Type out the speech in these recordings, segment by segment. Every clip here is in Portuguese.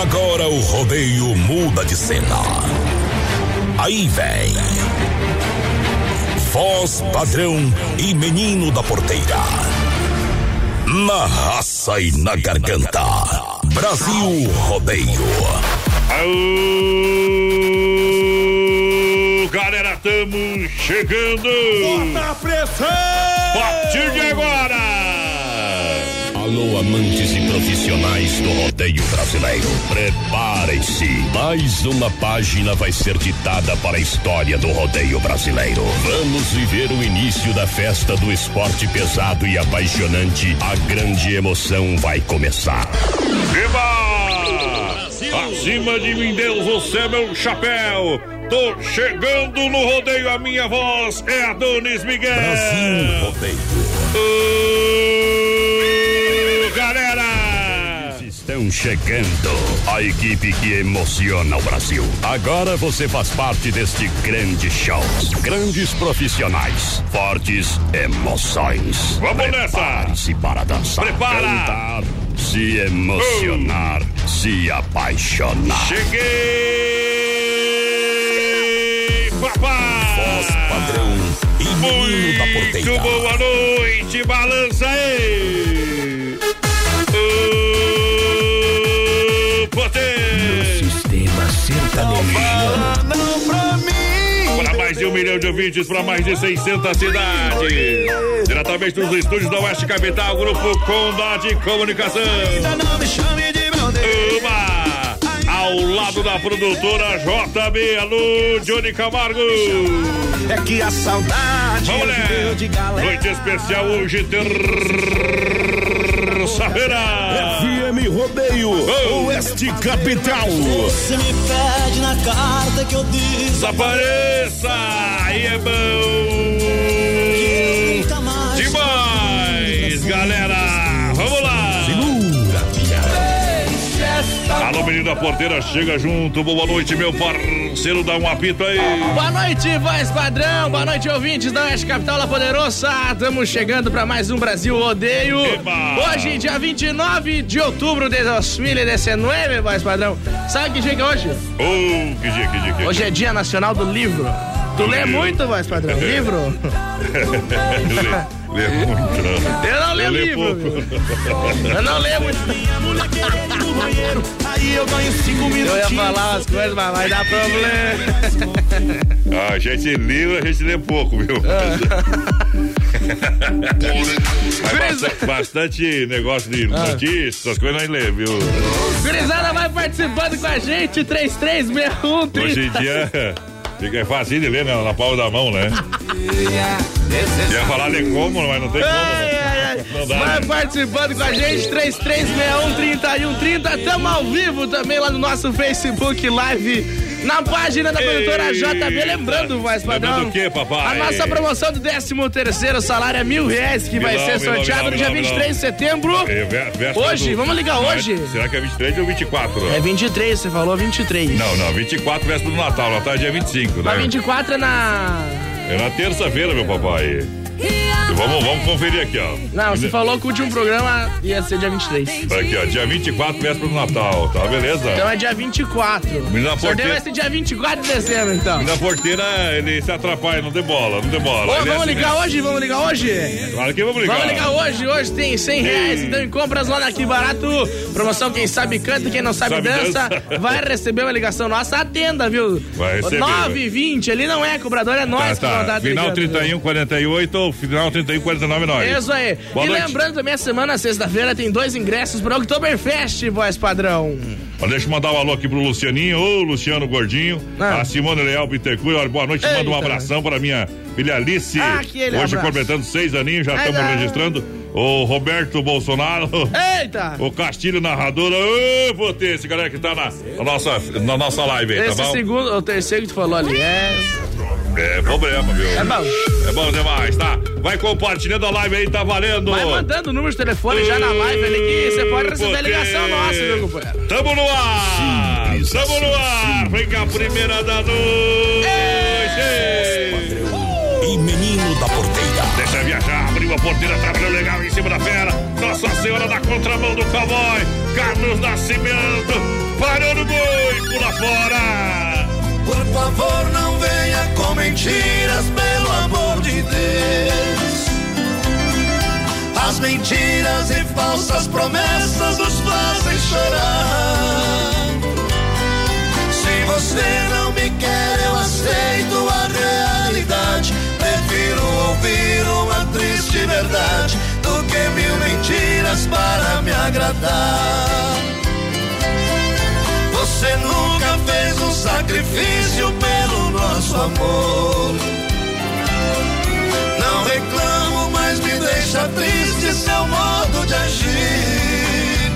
Agora o rodeio muda de cena. Aí vem. Voz padrão e menino da porteira. Na raça e na garganta. Brasil Rodeio. Aô, galera, tamo chegando. Bota a pressão! A partir de agora. Alô, amantes e profissionais do rodeio brasileiro. Preparem-se. Mais uma página vai ser ditada para a história do rodeio brasileiro. Vamos viver o início da festa do esporte pesado e apaixonante. A grande emoção vai começar. Viva! Acima de mim, Deus, você é meu chapéu. Tô chegando no rodeio, a minha voz é Adonis Miguel. Brasil Rodeio. Ô, Estão chegando a equipe que emociona o Brasil. Agora você faz parte deste grande show. Grandes profissionais, fortes emoções. Vamos nessa! Prepare-se para dançar, Prepara! cantar, se emocionar, se apaixonar. Cheguei, papai! Voz padrão e menino da Muito porteira. boa noite, balança aí! Para mais de um milhão de ouvintes, para mais de 600 cidades. Diretamente dos estúdios da Oeste Capital, Grupo Conda de Comunicação. Uma! Ao lado da produtora JB, alô, Johnny Camargo. É que a saudade Vamos galera. Noite especial hoje, terça-feira. Rodeio, Oh. Oeste Capital. Você me pede na carta que eu disse Desapareça! Aí é bom! Alô, menino da porteira, chega junto. Boa noite, meu parceiro. Dá um apito aí. Boa noite, voz padrão. Boa noite, ouvintes da Oeste Capital La Poderosa. Estamos chegando para mais um Brasil Rodeio. Eba! Hoje, dia 29 de outubro de 2019, voz padrão. Sabe que dia que é hoje? Oh, que dia, que dia, que dia. Hoje é Dia Nacional do Livro. Tu lê muito, voz padrão? Livro? lê, lê muito. Eu não leio livro. Eu não leio muito. Eu ia falar umas coisas, mas vai dar problema. Ah, a gente lê, a gente lê pouco, viu? Mas bastante, bastante negócio de notícias, essas coisas nós lê, viu? Gurizada vai participando com a gente. 3361 Hoje em dia fica é fácil de ler né, na palma da mão, né? Ia falar ler como, mas não tem como. Ai, né? Vai participando com a gente, 3361-3130. Tamo ao vivo também lá no nosso Facebook Live, na página da produtora. JB. Lembrando, voz padrão. Lembrando o quê, papai? A nossa promoção do 13 terceiro salário é mil reais, que vai Milão, ser milão, sorteado milão, no dia milão, 23 de setembro. É, Hoje, vamos ligar é- hoje? Será que é 23 ou 24? É 23, você falou 23. Não, não, 24 véspera do Natal, Natal é dia 25, Mas né? 24 é na. É na terça-feira, meu papai. Vamos, vamos conferir aqui, ó. Não, você falou que o último programa ia ser dia 23. Aqui, ó, dia 24, véspera do Natal, tá? Beleza? Então é dia 24. Menina O sorteio vai ser dia 24 de dezembro, então. Na porteira, ele se atrapalha, não tem bola, não tem bola. Ô, é vamos assim, ligar né? hoje? Vamos ligar hoje? Claro que vamos ligar. Vamos ligar hoje. Hoje tem 100 reais. Então, em compras lá na Que Barato. Promoção: quem sabe canta, quem não sabe, Sabe dança. dança. Vai receber uma ligação nossa. Atenda, viu? Vai receber, 9 e 20. Ali não é cobrador, é Tá, nós que vamos tá. dar Final atendendo. 31, 48 ou final 31, 49, nós. Isso aí. Boa e noite. lembrando também, a semana, sexta-feira, tem dois ingressos para o Oktoberfest, voz padrão. Ó, Deixa eu mandar um alô aqui pro Lucianinho, ô Luciano Gordinho, Ah. a Simone Leal Bittencourt, olha, boa noite, manda um Eita. abração para minha filha Alice, Aquele hoje abraço. completando seis aninhos, já estamos registrando, o Roberto Bolsonaro. Eita! O Castilho narrador. Ô, potência, galera que tá na, na, nossa, na nossa live aí, Esse tá bom? segundo, o terceiro que tu falou ali é. É problema, viu? É bom. É bom demais, tá? Vai compartilhando a live aí, tá valendo. Vai mandando o número de telefone já na live ali que você pode receber a ligação nossa, viu, companheiro? Tamo no ar! Simples Tamo no ar! Vem cá, a primeira da noite! E menino da porteira. Deixa viajar, abriu a porteira, trabalhou legal em cima da fera. Nossa Senhora da contramão do cowboy, Carlos Nascimento, parou no boi, pula fora! Por favor, não venha com mentiras, pelo amor de Deus. As mentiras e falsas promessas nos fazem Você nunca fez um sacrifício pelo nosso amor. Não reclamo, mas me deixa triste seu modo de agir.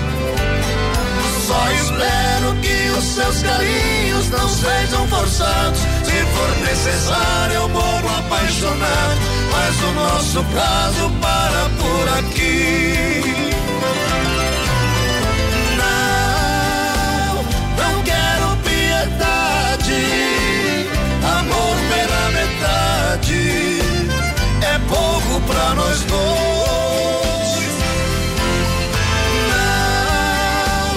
Só espero que os seus carinhos não sejam forçados. Se for necessário, eu morro apaixonado. Mas o nosso caso para por aqui. Nós dois. Não,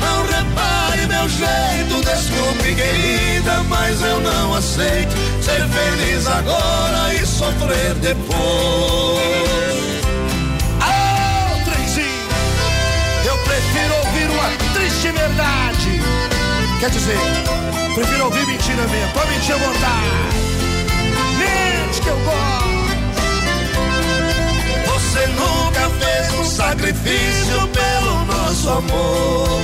não repare meu jeito, desculpe querida, mas eu não aceito ser feliz agora e sofrer depois. Ah, trenzinho! Eu prefiro ouvir uma triste verdade. Quer dizer, prefiro ouvir mentira mesmo. Pode mentir à vontade. Mente que eu gosto. Nunca fez um sacrifício pelo nosso amor.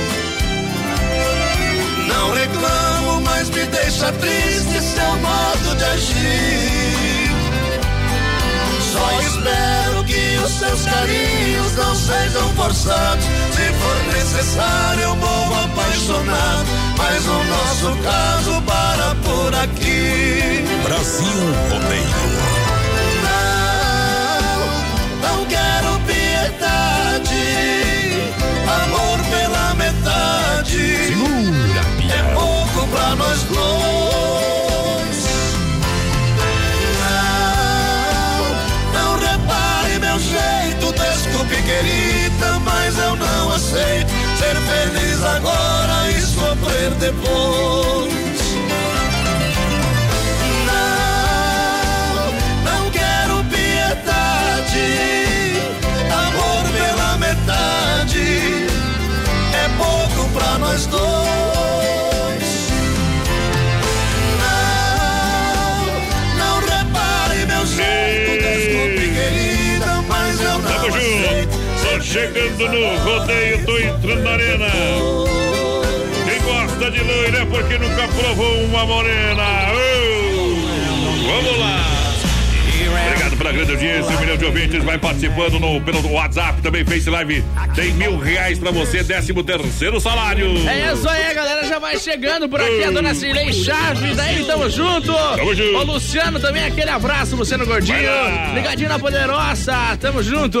Não reclamo, mas me deixa triste seu modo de agir. Só espero que os seus carinhos não sejam forçados. Se for necessário, eu morro apaixonado. Mas o nosso caso para por aqui. Brasil Rodeio. Depois. Não, não quero piedade, amor pela metade, é pouco pra nós dois. Não, não repare meu jeito, desculpe querida, mas eu não Tamo aceito. chegando no rodeio, tô entrando na arena! Gosta de loira porque nunca provou uma morena! Vamos lá! Grande audiência, um milhão de ouvintes vai participando no, pelo WhatsApp, também Face Live. Tem mil reais pra você, décimo terceiro salário. É isso aí, galera já vai chegando por aqui, a dona Cirlei Chaves, daí tamo junto. Tamo junto. O Luciano também, aquele abraço, Luciano Gordinho. Ligadinho na Poderosa, tamo junto.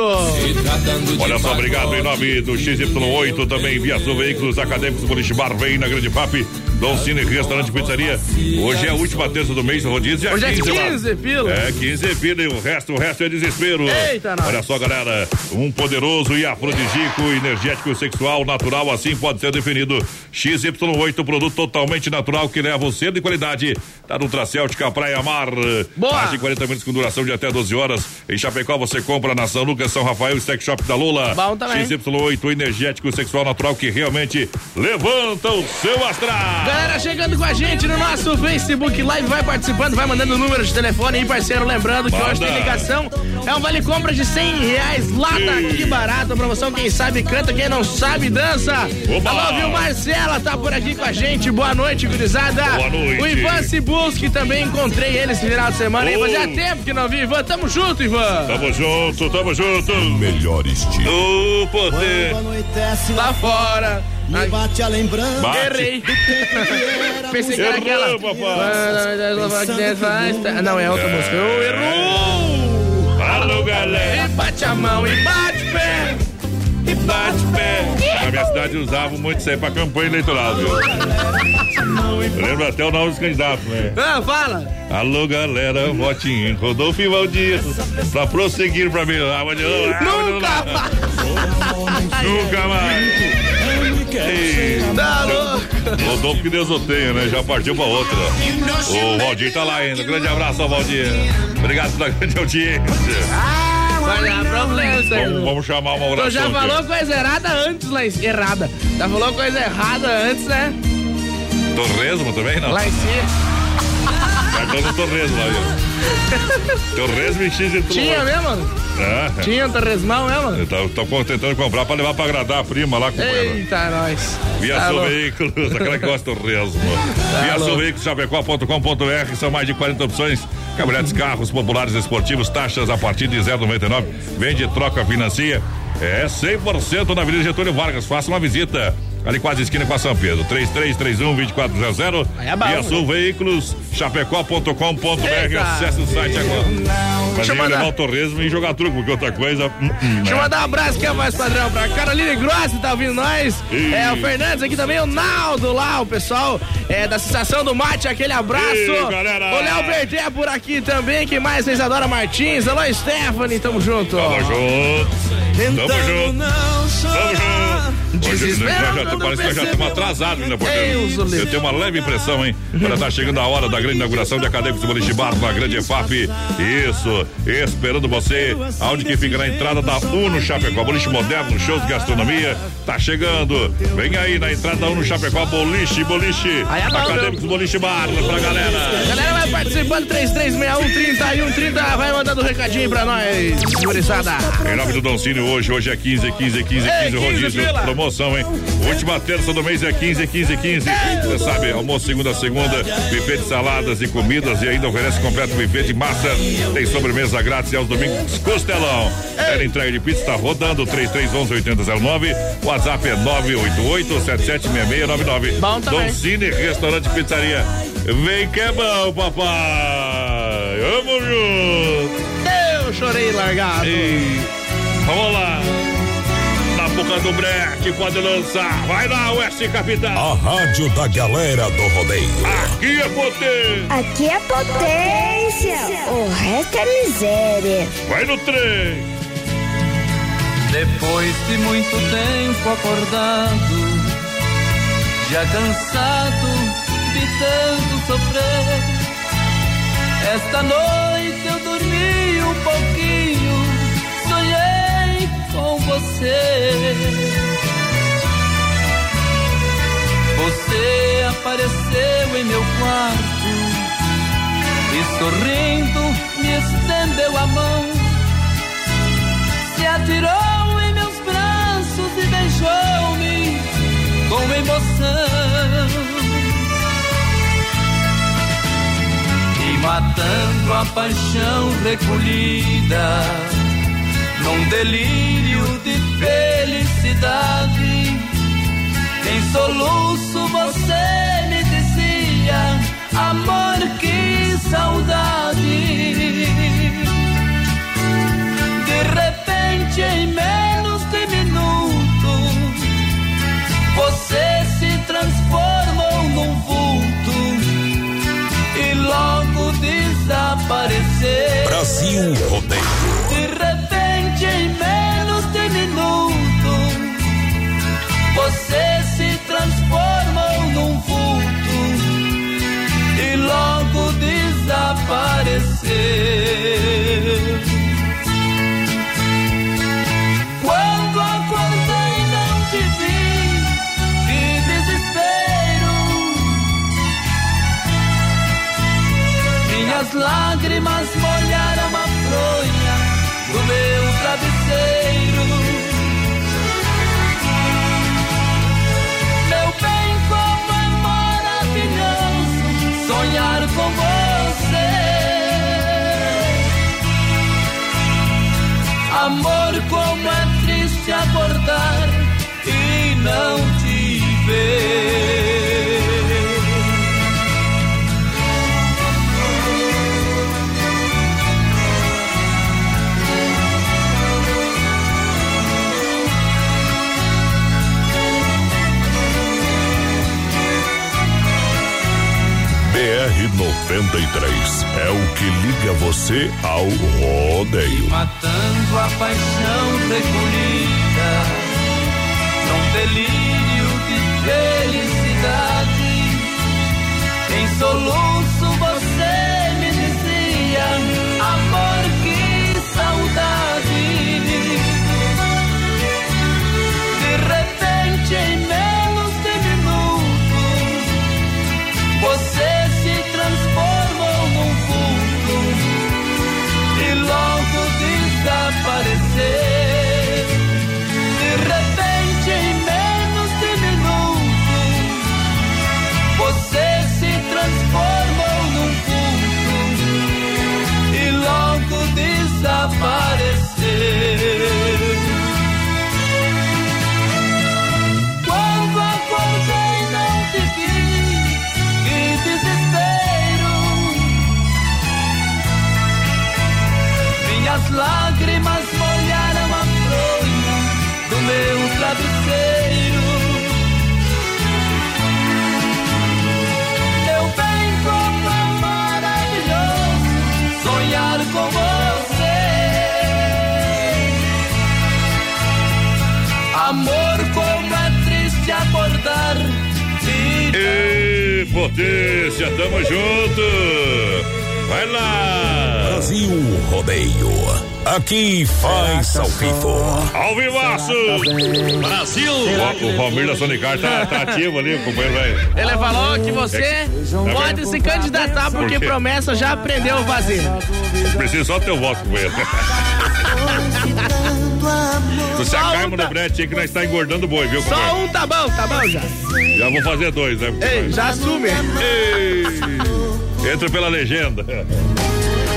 Olha só, obrigado em nome do XY8, também Viação Veículos Acadêmicos Boliche Bar, vem na Grande FAP, Dom Cine Restaurante Pizzaria. Hoje é a última terça do mês, rodízio é Hoje é 15, lá. 15 pila. É, 15 pila e o resto, o resto é desespero. Eita. Olha só, galera, um poderoso e afrodisíaco, energético, sexual, natural, assim pode ser definido. XY8, produto totalmente natural que leva o selo de qualidade da Nutracêutica Praia Mar. Boa. Mais de 40 minutos com duração de até 12 horas. Em Chapecó você compra na São Lucas, São Rafael, Stack Shop da Lula. Bom também. XY8, energético, sexual, natural que realmente levanta o seu astral. Galera chegando com a gente no nosso Facebook Live, vai participando, vai mandando o número de telefone aí, parceiro. Lembrando que Manda. hoje tem ligação. É um vale compra de 100 reais lá daqui barato. Promoção, quem sabe canta, quem não sabe dança. Oba! Alô, viu? Marcela tá por aqui com a gente. Boa noite, gurizada. Boa noite. O Ivan Cibulski também encontrei ele esse final de semana. Oh. Fazia tempo que não vi. Ivan, tamo junto, Ivan. Tamo junto, tamo junto. Melhor estilo. O poder. Anoitece Lá fora. Me bate a lembrança Bate. Errei. Pensei que era aquela. Errou. Não, é outra música. Eu errou! Alô, galera. E bate a mão e bate pé. E bate pé. Na minha cidade usavam muito isso aí pra campanha eleitoral, viu? Eu lembro até o nome dos candidatos, né? Ah, fala. Alô, galera, vote em Rodolfo e Valdir pra prosseguir pra mim. Ah, mas ah, mas Nunca mais. Nunca mais. Ei, Tá louco. Rodolfo que Deus o tenha, né? Já partiu pra outra. O Valdir tá lá ainda. Grande abraço ao Valdir. Obrigado pela grande audiência. Problema aí. Vamos, vamos chamar uma oração. Tu já aqui. falou coisa errada antes lá. Errada. Já falou coisa errada antes, né? Torresmo também, não? Lá em cima. Do Torresmo lá, viu? Torresmo X e tudo Tinha mais. mesmo? É. Tinha um torresmão mesmo? Eu com- tentando comprar pra levar pra agradar a prima lá, companheiro. Eita, nós. Via Tá. Veículos, aquela que gosta do resmo. Via Sul louco. Veículos, chapecó.com.br, são mais de 40 opções. Caminhonetes, carros populares esportivos, taxas a partir de 0,99. Vende, troca, financia. É 100% na Avenida Getúlio Vargas. Faça uma visita. Ali quase esquina com a São Pedro. 3331-2400. Aí é bom, Via Sul Veículos, chapecó.com.br. Acesse o site agora. Mas Deixa eu ia levar o torresmo e jogar truco, porque outra coisa. hum, hum, Deixa eu né? mandar um abraço que é mais padrão pra Caroline Grossi, tá ouvindo nós? Ih. É, o Fernandes aqui também, o Naldo lá, o pessoal é, da Sensação do Mate, aquele abraço. Ih, galera. O Léo Berté por aqui também, quem mais? Vocês adoram Martins, alô Stephanie, tamo junto. Tamo junto. Tamo junto. Hoje, nós já, quando parece que nós já percebeu. estamos atrasados, né, porteiro? livre. Eu tenho uma leve impressão, hein? Quando tá chegando a hora da grande inauguração de Acadêmicos do Boliche Bar na Grande EFAP. Isso, esperando você. Aonde que fica na entrada da Uno Chapecó. Boliche moderno, shows de gastronomia. Tá chegando. Vem aí na entrada da Uno Chapecó. Boliche, boliche. Aí é Acadêmicos do Boliche Bar pra galera. Galera, vai participando, 3361 30 vai mandando um recadinho pra nós, gurizada. Em nome do Doncínio, hoje, hoje é 15, 15, 15, 15, Ei, 15 rodízio, promoção, hein? Última terça do mês é 15, 15, 15. Você sabe, almoço segunda a segunda, buffet de saladas e comidas e ainda oferece completo buffet de massa. Tem sobremesa grátis e aos domingos, costelão. Era entrega de pizza, tá rodando, 3311 8009. WhatsApp é 988 776699. Bom também. Doncini, restaurante pizzaria. Vem que é bom, papai. Vamos junto. Eu chorei largado. Vamos lá. Do breque, pode lançar. Vai lá, Oeste Capital. A rádio da galera do rodeio. Aqui é poder. Aqui é potência, o resto é miséria. Vai no trem. Depois de muito tempo acordado, já cansado de tanto sofrer, esta noite você. Você apareceu em meu quarto e sorrindo me estendeu a mão se atirou em meus braços e beijou-me com emoção. Matando a paixão recolhida, num delírio de felicidade, em soluço você me dizia: amor, que saudade. De repente, em menos de minuto, você se transformou num vulto e logo desapareceu. Brasil Rodeio. parecer. Quando acordei não te vi, que desespero. Minhas lágrimas Amor, como é triste acordar e não te ver. BR-93 é o que liga você ao rodeio. Matando a paixão recolhida num delírio de felicidade. Em soluço Ê, potência, tamo junto. Vai lá. Brasil Rodeio. Aqui faz ao vivo. Ao vivaço. Brasil! O, o Valmir da Sonicar tá, tá ativo ali, o companheiro velho. Ele falou que você pode se candidatar porque Por promessa já aprendeu a fazer. Preciso só do teu voto, companheiro. Se acalma no brete aí que nós tá engordando o boi, viu, Só um tá bom, tá bom já. Já vou fazer dois, né? Ei, já assume. Ei, Entra pela legenda.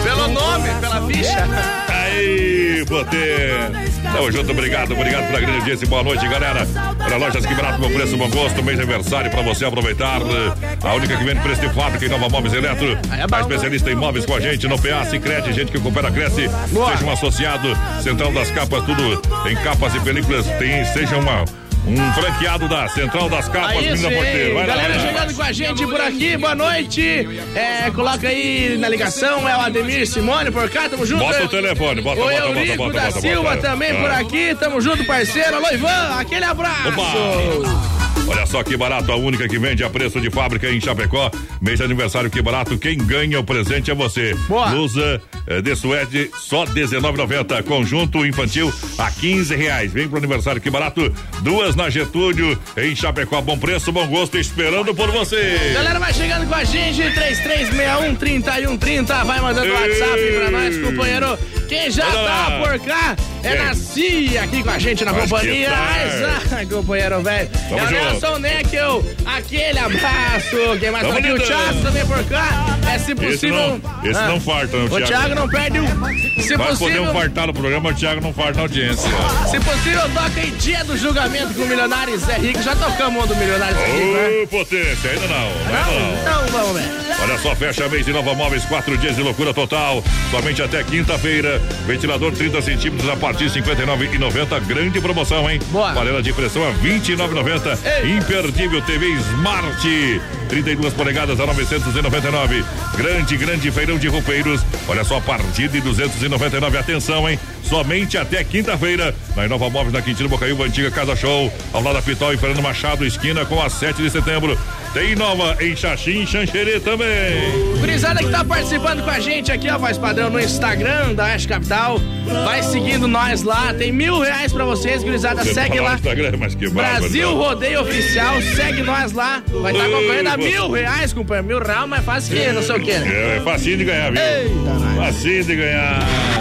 Pelo nome, pela ficha. Aí, Potê. Tamo junto, obrigado, obrigado pela grande audiência. Boa noite, galera. Para lojas que barato, bom preço, bom gosto. Mês de aniversário para você aproveitar. A única que vende preço de fábrica em Nova Móveis Eletro. Aí é. A especialista em móveis com a gente no PA Cicred, gente que coopera, cresce. Boa. Seja um associado. Central das Capas, tudo em capas e películas. Tem, seja uma. Um franqueado da Central das Capas, Aí porteiro. sim, lá, galera lá. chegando com a gente por aqui, boa noite. É, coloca aí na ligação, é o Ademir Simone por cá, tamo junto. Bota o telefone, bota, O bota, bota, bota, da bota, Silva bota. também Ah. por aqui, tamo junto, parceiro. Alô, Ivan, aquele abraço. Opa! Olha só que barato, a única que vende a preço de fábrica em Chapecó. Mês de aniversário, que barato. Quem ganha o presente é você. Boa. Blusa eh, de suede, só R$19,90. Conjunto infantil a 15 reais. Vem pro aniversário, que barato. Duas na Getúlio, em Chapecó. Bom preço, bom gosto, esperando por você. Galera, vai chegando com a gente, 3361-3130. Vai mandando Ei. WhatsApp pra nós, companheiro. Quem já Olha tá por cá é aqui com a gente na que companhia. Ai, companheiro, velho. É o. Nelson Neckel, aquele abraço. Quem mais Tamo tá aqui? O. Thiago também por cá. É se Esse possível. não, esse Ah, não farta, não, O Thiago não perde um. Se Nós possível. podemos fartar no programa, o Thiago não farta na audiência. Se possível, toca em dia do julgamento com o Milionário Zé Rico. Já tocamos um do Milionário Zé Rico, né? Potência, ainda não, ainda não. Então vamos ver. Olha só, fecha mês de Nova Móveis, quatro dias de loucura total. Somente até quinta-feira. Ventilador 30 centímetros a partir de R$ 59,90. Grande promoção, hein? Boa. Panela de pressão a R$ 29,90. Ei. Imperdível TV Smart. 32 polegadas a 999. Grande, grande feirão de roupeiros. Olha só, a partir de 299. Atenção, hein? Somente até quinta-feira. Na Nova Móveis, na Quintino Bocaiúva, antiga Casa Show. Ao lado da Pitol e Fernando Machado, esquina com a 7 de setembro. Tem nova em Xaxim Xanxerê também. Gurizada que tá participando com a gente aqui, ó, voz padrão no Instagram da Oeste Capital. Vai seguindo nós lá. Tem mil reais pra vocês, gurizada. Você Segue tá lá Brasil. Rodeio Oficial, segue nós lá. Vai estar Ei, concorrendo a mil reais, companheiro. Mil reais, mas fácil que não sei o que, né? É, é facinho de ganhar, viu? Eita, nós. Facinho de ganhar.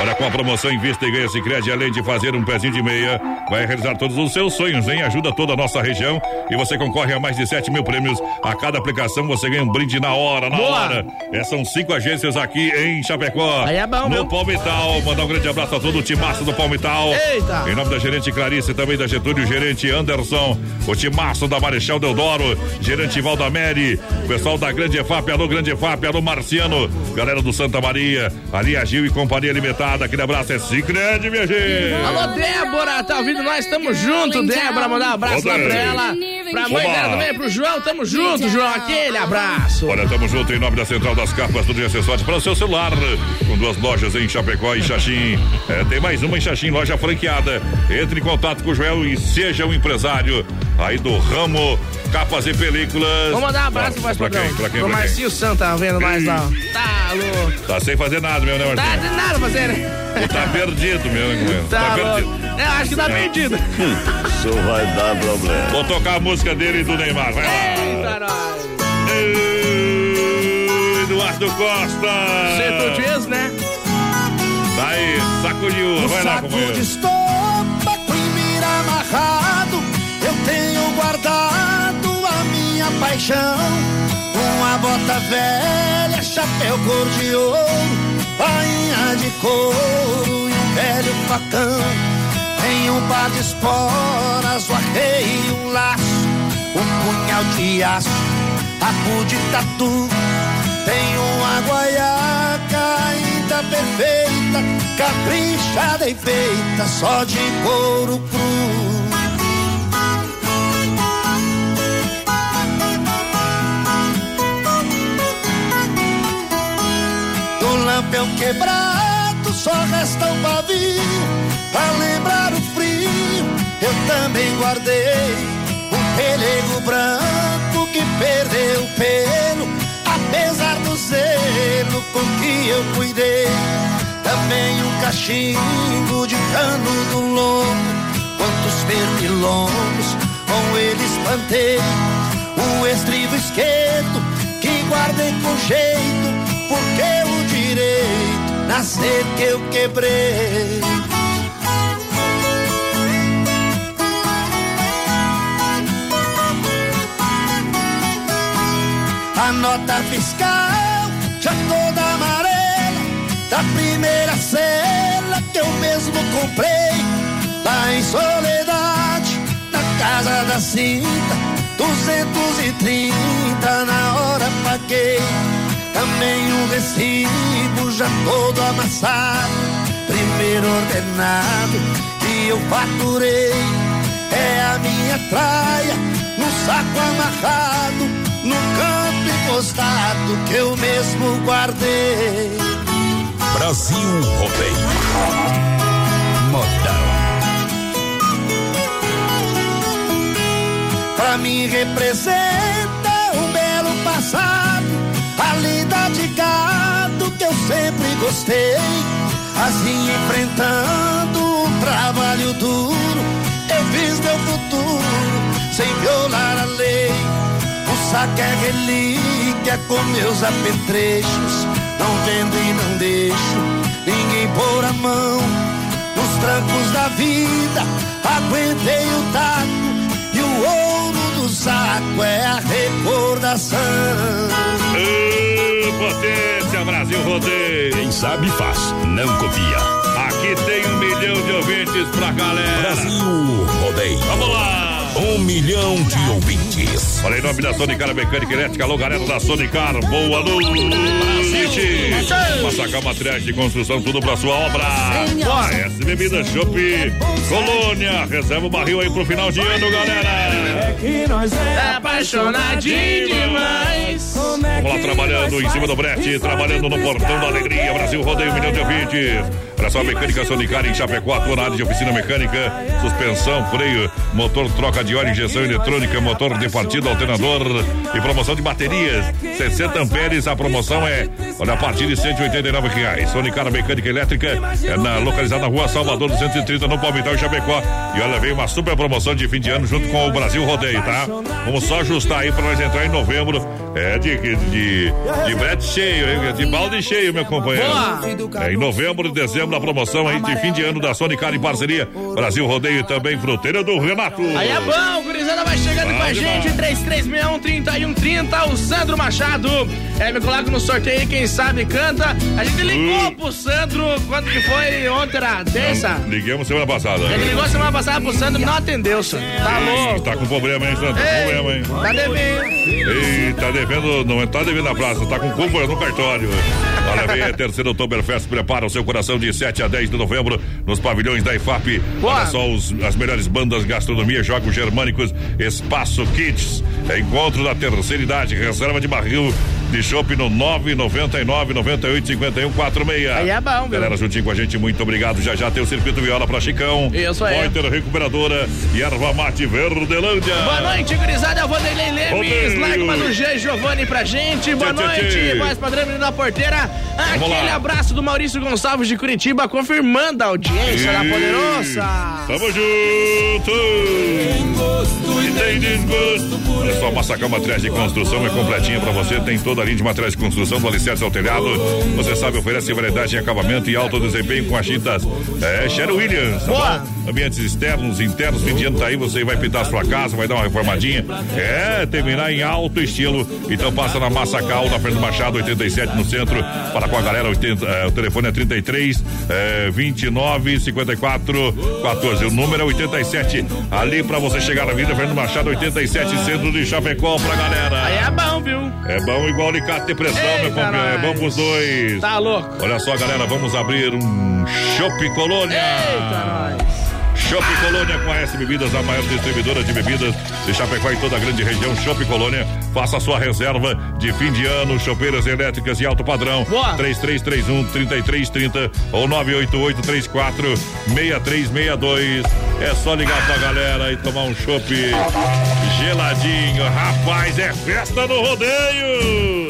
Olha, com a promoção Invista e Ganha Sicredi, além de fazer um pezinho de meia, vai realizar todos os seus sonhos, hein? Ajuda toda a nossa região e você concorre a mais de 7 mil prêmios. A cada aplicação você ganha um brinde na hora, na Boa. hora. É, são cinco agências aqui em Chapecó. Aí é bom, No? Palmital. Mandar um grande abraço a todo o timaço do Palmital. Eita. Em nome da gerente Clarice, também da Getúlio, gerente Anderson, o timaço da Marechal Deodoro, gerente Valdamere, pessoal da Grande EFAP, alô Grande EFAP, alô Marciano, galera do Santa Maria, ali a Gil e Companhia Limitada, aquele abraço é Cicred, minha gente. Alô, Débora, tá ouvindo nós? Tamo junto, Débora. Mandar um abraço lá pra ela. Pra mãe Oba. dela também, pro João. Tamo junto, João. Aquele abraço. Olha, tamo junto em nome da Central das Capas, tudo de acessórios para o seu celular. Com duas lojas em Chapecó e Xaxim. É, tem mais uma em Xaxim, loja franqueada. Entre em contato com o Joel e seja um empresário aí do ramo capas e películas. Vou mandar um abraço Nossa, mais pra padrão. quem? Pra quem? Pro Pra quem? Marcinho Santa, tá vendo nós lá. Tá louco. Tá sem fazer nada, meu, né, Tá Marcinho? de nada fazer, né? Tá perdido, meu, né? Tá, Tá perdido. Eu acho que tá perdido. Isso vai dar problema. Vou tocar a música dele e do Neymar. Vai lá. Eita, nós. Eduardo Costa. Você tu diz, né? Tá aí, sacudiu. Vai lá, saco de companheiro. estopa com mira amarrado Eu tenho guardado a minha paixão Uma bota velha, chapéu cor de ouro Bainha de couro e um velho facão Tem um par de esporas, o arreio um laço Um punhal de aço, rabo de tatu tem uma guaiaca ainda perfeita, caprichada e feita só de couro cru. Lampião quebrado só resta um pavio Pra lembrar o frio. Eu também guardei Um pelego branco que perdeu o pelo Apesar do zelo com que eu cuidei. Também um cachimbo de cano do lombo Quantos pernilongos com ele espantei. O estribo esquerdo que guardei com jeito Porque direito nascer que eu quebrei. A nota fiscal já toda amarela Da primeira cela que eu mesmo comprei Lá em Soledade, na casa da cinta 230 na hora paguei Também um recibo já todo amassado Primeiro ordenado que eu faturei É a minha traia no saco amarrado No canto encostado que eu mesmo guardei Brasil Rodeio. Modão. Pra mim representa sempre gostei. Assim enfrentando um trabalho duro, eu fiz meu futuro sem violar a lei. O saco é relíquia com meus apetrechos, não vendo e não deixo ninguém pôr a mão. Nos trancos da vida, aguentei o taco e o ouro do saco é a recordação. Ô, Brasil Rodeio. Quem sabe faz, não copia. Aqui tem um milhão de ouvintes pra galera. Brasil Rodeio. Vamos lá. Um milhão de ouvintes. Olha, em nome da Sonicar Mecânica Elétrica, alô, galera da Sonicar, boa noite. Massacar Materiais de Construção, tudo pra sua obra. S Bebida Shop, Colônia, reserva o barril aí pro final de ano, galera. Tá apaixonadinho demais. Vamos lá, trabalhando em cima do brete, trabalhando no Portão da Alegria, Brasil rodeio um milhão de ouvintes. Olha só, mecânica Sonicar em Chapecó, atua na área de oficina mecânica, suspensão, freio, motor, troca de óleo, injeção eletrônica, motor de partida, alternador e promoção de baterias. 60 amperes, a promoção é Olha, a partir de 189 reais. Sonicara Mecânica Elétrica é na, localizada na rua Salvador 230, no Palmital, Chapecó. E olha, veio uma super promoção de fim de ano junto com o Brasil Rodeio, tá? Vamos só ajustar aí pra nós entrar em novembro. É de, de, de, de brete cheio, hein? de balde cheio, meu companheiro. É em novembro e dezembro a promoção aí de fim de ano da Sonicara em parceria. Brasil Rodeio e também Fruteira do Renato. Aí é bom, gurizada vai chegando com a gente, 3361 3130, o Sandro Machado. É, me coloca no sorteio, quem sabe canta. A gente ligou uh. pro Sandro, quando que foi? Ontem era terça? Ligamos semana passada. Ele ligou semana passada pro Sandro e não atendeu, Sandro. Tá louco. Tá com problema, hein, Sandro? Tá com problema, hein? Tá devendo. Ei, tá devendo, não tá devendo na praça, tá com culpa no cartório. Olha, vem a terceira Oktoberfest, prepara o seu coração de 7 a 10 de novembro nos pavilhões da IFAP. Boa. Olha só os, as melhores bandas, gastronomia, jogos germânicos, espaço kits, encontro da terceira idade, reserva de barril de chopp no 999 98 51 46. Aí é bom, viu? Galera, juntinho com a gente, muito obrigado. Já já tem o circuito viola pra Chicão. Isso aí. Pointer Recuperadora e Erva Mate Verdelândia. Boa noite, gurizada. Vanderlei Lemes, Lágrima do G, Giovanni pra gente. Boa tchê, noite, tchê, voz padrão da porteira. Aquele abraço do Maurício Gonçalves de Curitiba, confirmando a audiência e... da Poderosa. Tamo junto. Tem gosto e tem desgosto. É só Massacal Materiais de Construção, é completinha pra você, tem toda toda a linha de materiais de construção, do alicerce ao telhado. Você sabe, oferece variedade em acabamento e alto desempenho com as tintas é, Sherry Williams. Tá Ambientes externos, internos, fim de ano tá aí, você vai pintar a sua casa, vai dar uma reformadinha. É, terminar em alto estilo. Então passa na Massacal, na frente do Machado, 87 no centro. Fala com a galera, 80, é, o telefone é 33 é, 29 54 14. O número é 87. Ali pra você chegar na vida, frente do Machado, 87, centro de Chapecó pra galera. Aí é bom, viu? É bom igual alicate de pressão, meu companheiro. É bom pros dois. Tá louco. Olha só, galera, vamos abrir um Chopp Colônia. Eita, nós. Shop Colônia com a S Bebidas, a maior distribuidora de bebidas de Chapecó em toda a grande região. Shop Colônia, faça a sua reserva de fim de ano, chopeiras elétricas e alto padrão. Boa. 3331 3330 ou 988 34 6362. É só ligar pra galera e tomar um chopp geladinho. Rapaz, é festa no rodeio!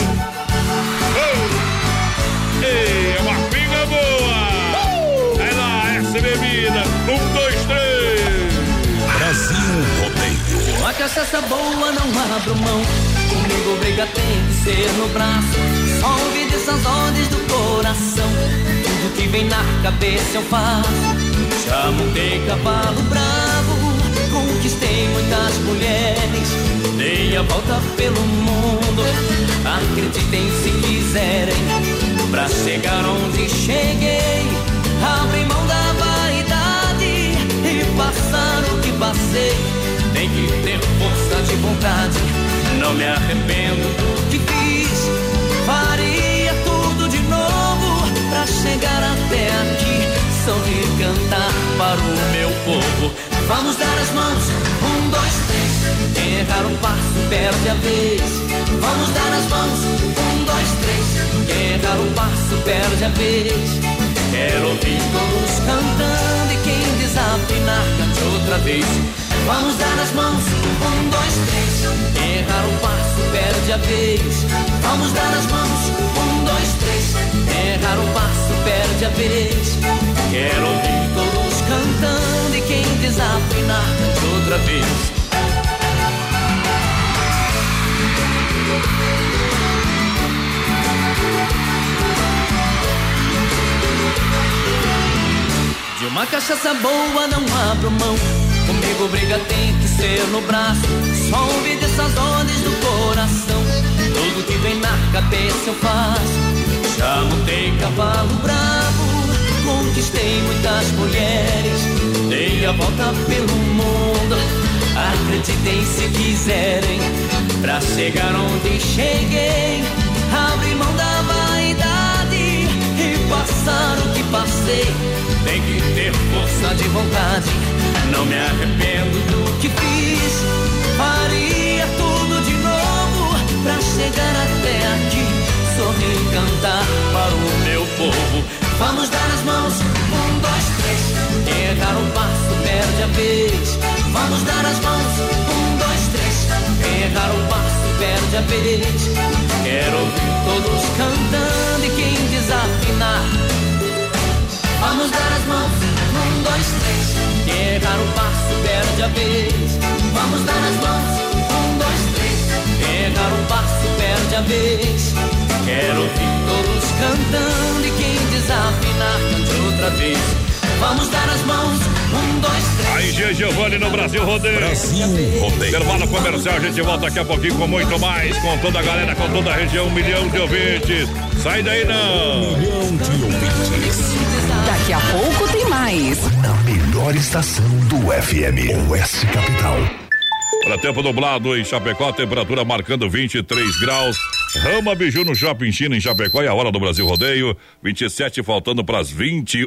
Cachaça boa não abro mão. Comigo briga tem que ser no braço. Só ouvir essas ordens do coração. Tudo que vem na cabeça eu faço. Já montei cavalo bravo, conquistei muitas mulheres, dei a volta pelo mundo. Acreditem se quiserem, pra chegar onde cheguei, abri mão da vaidade e passar o que passei. Tem que ter força de vontade, não me arrependo do que fiz. Faria tudo de novo pra chegar até aqui sorrir, cantar para o meu povo. Vamos dar as mãos, um, dois, três. Quem errar um passo perde a vez. Vamos dar as mãos, um, dois, três. Quem errar um passo perde a vez. Quero ouvir todos cantando e quem desafinar cante outra vez. Vamos dar as mãos, um, dois, três. Errar um passo perde a vez. Vamos dar as mãos, um, dois, três. Errar um passo perde a vez. Quero ouvir todos cantando e quem desafinar cante outra vez. De uma cachaça boa não abro mão. Comigo briga tem que ser no braço. Só ouvir dessas ordens do coração. Tudo que vem na cabeça eu faço. Já montei cavalo bravo conquistei muitas mulheres, dei a volta pelo mundo. Acreditem se quiserem, pra chegar onde cheguei. Abri mão da passar o que passei. Tem que ter força de vontade, não me arrependo do que fiz. Faria tudo de novo pra chegar até aqui. Sorrir e cantar para o meu povo Vamos dar as mãos, um, dois, três. Quem errar um passo perde a vez. Vamos dar as mãos, um, dois, três. Quem errar um passo perde a vez. Quero ouvir todos cantando e quem desafinar. Vamos dar as mãos, um, dois, três. Quem errar o passo perde a vez. Vamos dar as mãos, um, dois, três. Quem errar o passo perde a vez. Quero ouvir todos cantando e quem desafinar, cante outra vez. Vamos dar as mãos, um, dois, três. Aí, G. Giovanni no Brasil Rodeio. Brasil Rodeio. Intervalo comercial, a gente volta daqui a pouquinho com muito mais, com toda a galera, com toda a região, um milhão de ouvintes. Sai daí não! Milhão de ouvintes. Daqui a pouco tem mais. Na melhor estação do FM. Oeste Capital. Para tempo nublado em Chapecó, temperatura marcando 23 graus. Rama Biju no Shopping China em Chapecó e a hora do Brasil Rodeio, 27 faltando para as 21.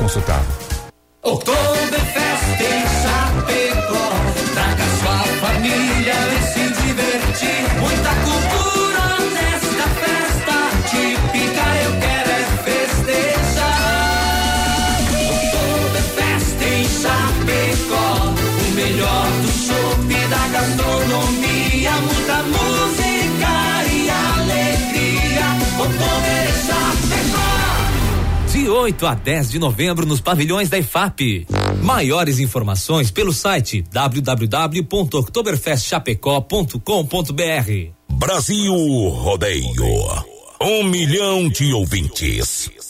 consultado. Oktoberfest em 8 a 10 de novembro nos pavilhões da IFAP. Maiores informações pelo site www.oktoberfestchapecó.com.br. Brasil Rodeio. Um milhão de ouvintes.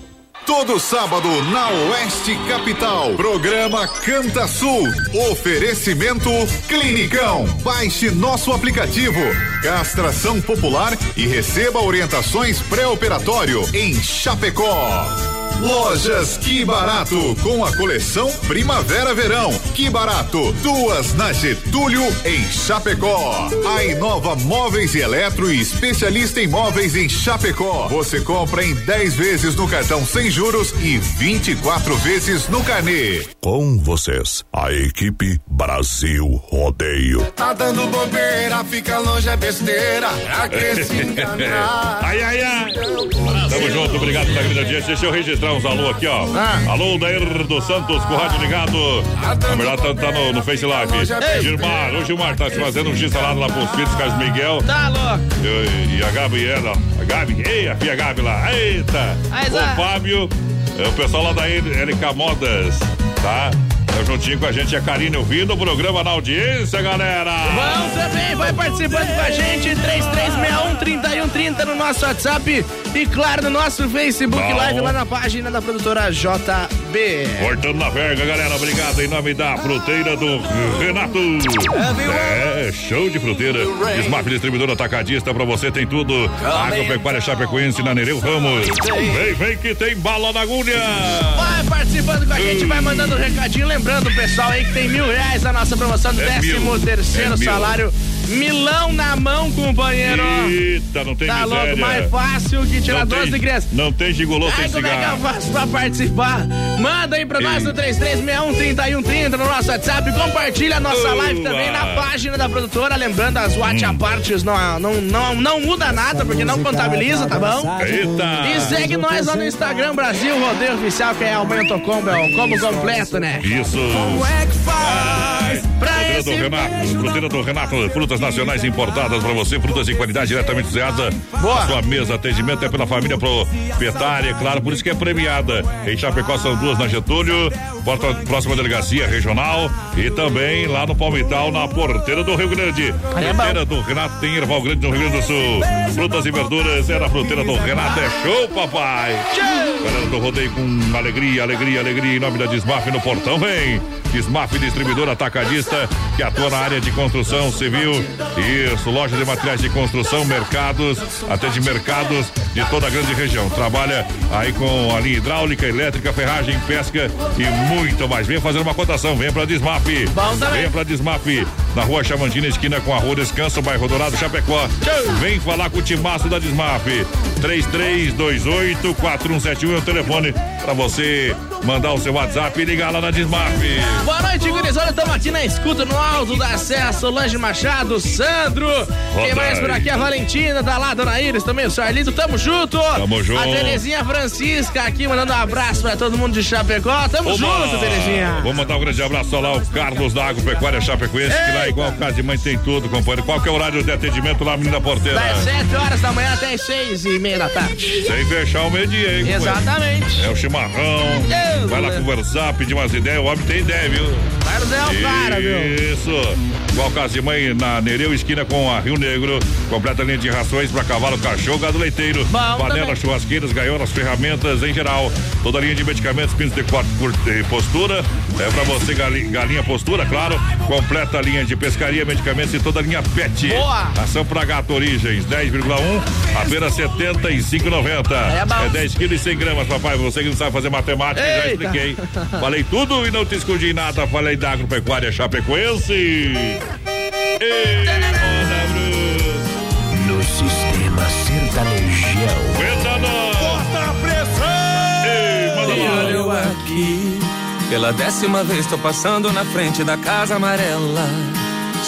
Todo sábado na Oeste Capital. Programa Canta Sul. Oferecimento Clinicão. Baixe nosso aplicativo. Castração popular e receba orientações pré-operatório em Chapecó. Lojas Que Barato, com a coleção Primavera-Verão. Que Barato, duas na Getúlio, em Chapecó. A Inova Móveis e Eletro e especialista em móveis em Chapecó. Você compra em 10 vezes no cartão sem juros e 24 vezes no carnê. Com vocês, a equipe Brasil Rodeio. Tá dando bobeira, fica longe é besteira. Pra que se enganar? ai, ai, ai. Tamo junto, obrigado pela grande audiência. Deixa eu registrar uns alô aqui, ó. Ah. Alô, Dair dos Santos, com o rádio ligado. Na verdade, tá, tá no, no Face Live. Ei. Gilmar, o Gilmar tá fazendo um X salado lá pros filhos, Carlos Miguel. Tá louco. E, e a Gabriela, a Gabi, ei, a filha Gabi lá, eita! Mas, o ah. Fábio, é, o pessoal lá da LK Modas, tá? Tá juntinho com a gente, a Karine ouvindo o programa na audiência, galera! Vão também, vai participando com a gente, 3361-3130 no nosso WhatsApp e claro no nosso Facebook Bom. Live lá na página da produtora JB. Cortando na verga, galera. Obrigado em nome da fruteira do Renato. É, show de fruteira. Smart Distribuidor Atacadista, pra você tem tudo. Agropecuária Chapecoense na Nereu Ramos. Vem, vem que tem bala na agulha. Vai participando com a gente, vai mandando um recadinho. Lembrando, pessoal, aí que tem mil reais a nossa promoção do É décimo mil. terceiro É mil. Milão na mão, companheiro. Eita, não tem Tá miséria. louco, mais fácil que tirar Não 12 tem- de criança. Não tem gigolô Ai, sem como é que eu cigarro. faço pra participar? Manda aí pra nós no 3361-3130 no nosso WhatsApp. Compartilha a nossa live também na página da produtora. Lembrando, as Hum. WhatsApp partes não, não, não, não muda nada, porque não contabiliza, tá bom? Eita. E segue nós lá no Instagram, Brasil Rodeio Oficial, que é Aumento Combo, é o combo completo, né? Isso. é que faz pra Fruteira do Renato, fruteira do Renato, frutas nacionais importadas pra você, frutas de qualidade diretamente cozinhada. A sua mesa, atendimento é pela família proprietária, claro, por isso que é premiada. Em Chapecó são duas na Getúlio, porta, próxima delegacia regional e também lá no Palmital, na porteira do Rio Grande. Aí Fruteira do Renato tem Erval Grande no Rio Grande do Sul. Frutas e verduras é na fruteira do Renato, é show, papai! Galera do rodeio com alegria, alegria, alegria, em nome da Desmaf no portão, vem! Desmaf distribuidor atacadista que atua na área de construção civil. Isso, loja de materiais de construção, mercados, até de mercados de toda a grande região. Trabalha aí com a linha hidráulica, elétrica, ferragem, pesca e muito mais. Venha fazer uma cotação, venha pra também. Venha pra Desmaf, na rua Chamantina, esquina com a rua Descanso, bairro Dourado, Chapecó. Vem falar com o timaço da Desmaf. 3328-4171 é o telefone pra você mandar o seu WhatsApp e ligar lá na Desmaf. Boa noite, gurizada. Estamos aqui na escuta, no alto da Serra, Solange Machado, Sandro. Quem mais por aqui? A Valentina, tá lá, Dona Iris, também o Sarlito. Tamo junto. Tamo junto. A Terezinha Francisca aqui, mandando um abraço pra todo mundo de Chapecó. Tamo junto, Terezinha. Vou mandar um grande abraço lá ao Carlos da Agropecuária Chapecoense, que lá igual casa de mãe tem tudo, companheiro. Qual que é o horário de atendimento lá, menina porteira? Das 7 horas da manhã até as 6 e meia da tarde. Sem fechar o meio-dia, hein? Exatamente. É o chimarrão. Deus, Vai lá Deus. conversar, pedir umas ideias. O homem tem ideia, viu? Vai no Del cara, viu? Isso. Igual casa de mãe na Nereu, esquina com a Rio Negro. Completa linha de rações para cavalo, cachorro, gado leiteiro. Bom também. Panelas, churrasqueiras, gaiolas, ferramentas em geral. Toda a linha de medicamentos, pinos de corte, postura. É para você, gali- galinha postura, claro. Completa a linha de pescaria, medicamentos e toda a linha PET. Boa. Ação para gato Origens, 10,1, apenas 75,90. É. É 10 quilos e 100 gramas, papai. Você que não sabe fazer matemática, já Eita. expliquei. Falei tudo e não te escondi nada. Falei da agropecuária Chapecoense. Ei, Bruce. No sistema sertanejão. Bota a pressão! Ei, manda E olha lá. eu aqui, pela décima vez tô passando na frente da casa amarela.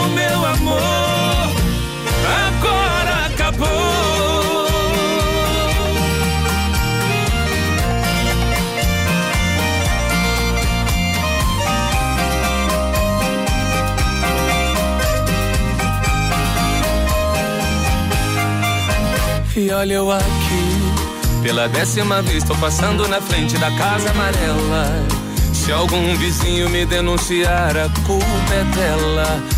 o meu amor. Agora acabou. E olha eu aqui, pela décima vez tô passando na frente da casa amarela. Se algum vizinho me denunciar, a culpa é dela.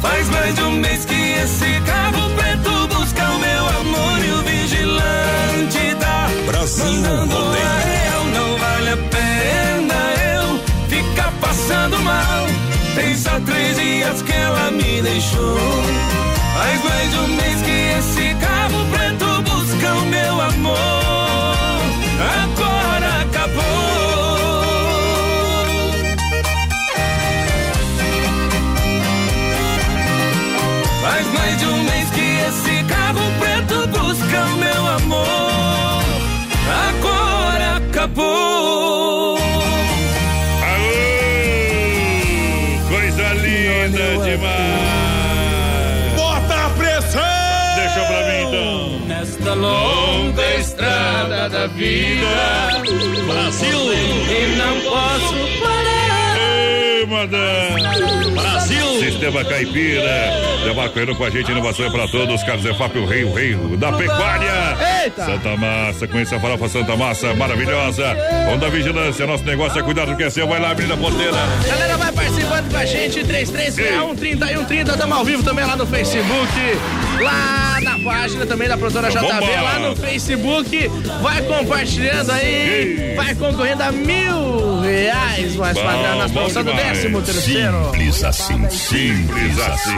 Faz mais de um mês que esse carro preto busca o meu amor e o vigilante tá Brasil Rodeio. Não vale a pena eu ficar passando mal. Tem só três dias que ela me deixou. Faz mais de um mês que esse estrada da vida, Brasil. E não posso parar. Ei, madame. Brasil. Sistema Caipira. Demarcando com a gente, inovação é pra todos. Carlos Efap, o rei, o rei da pecuária. Eita. Santa Massa, conheça a farofa Santa Massa, maravilhosa. Onda Vigilância, nosso negócio é cuidar do que é seu. Vai lá, menina ponteira. Galera, vai participando com a gente, 3361 3130, estamos ao vivo também lá no Facebook, lá na página também da produtora JB, Bomba! lá no Facebook. Vai compartilhando aí, vai concorrendo a mil reais, mais padrão, nas bom promoções do décimo terceiro. Simples assim, Simples assim.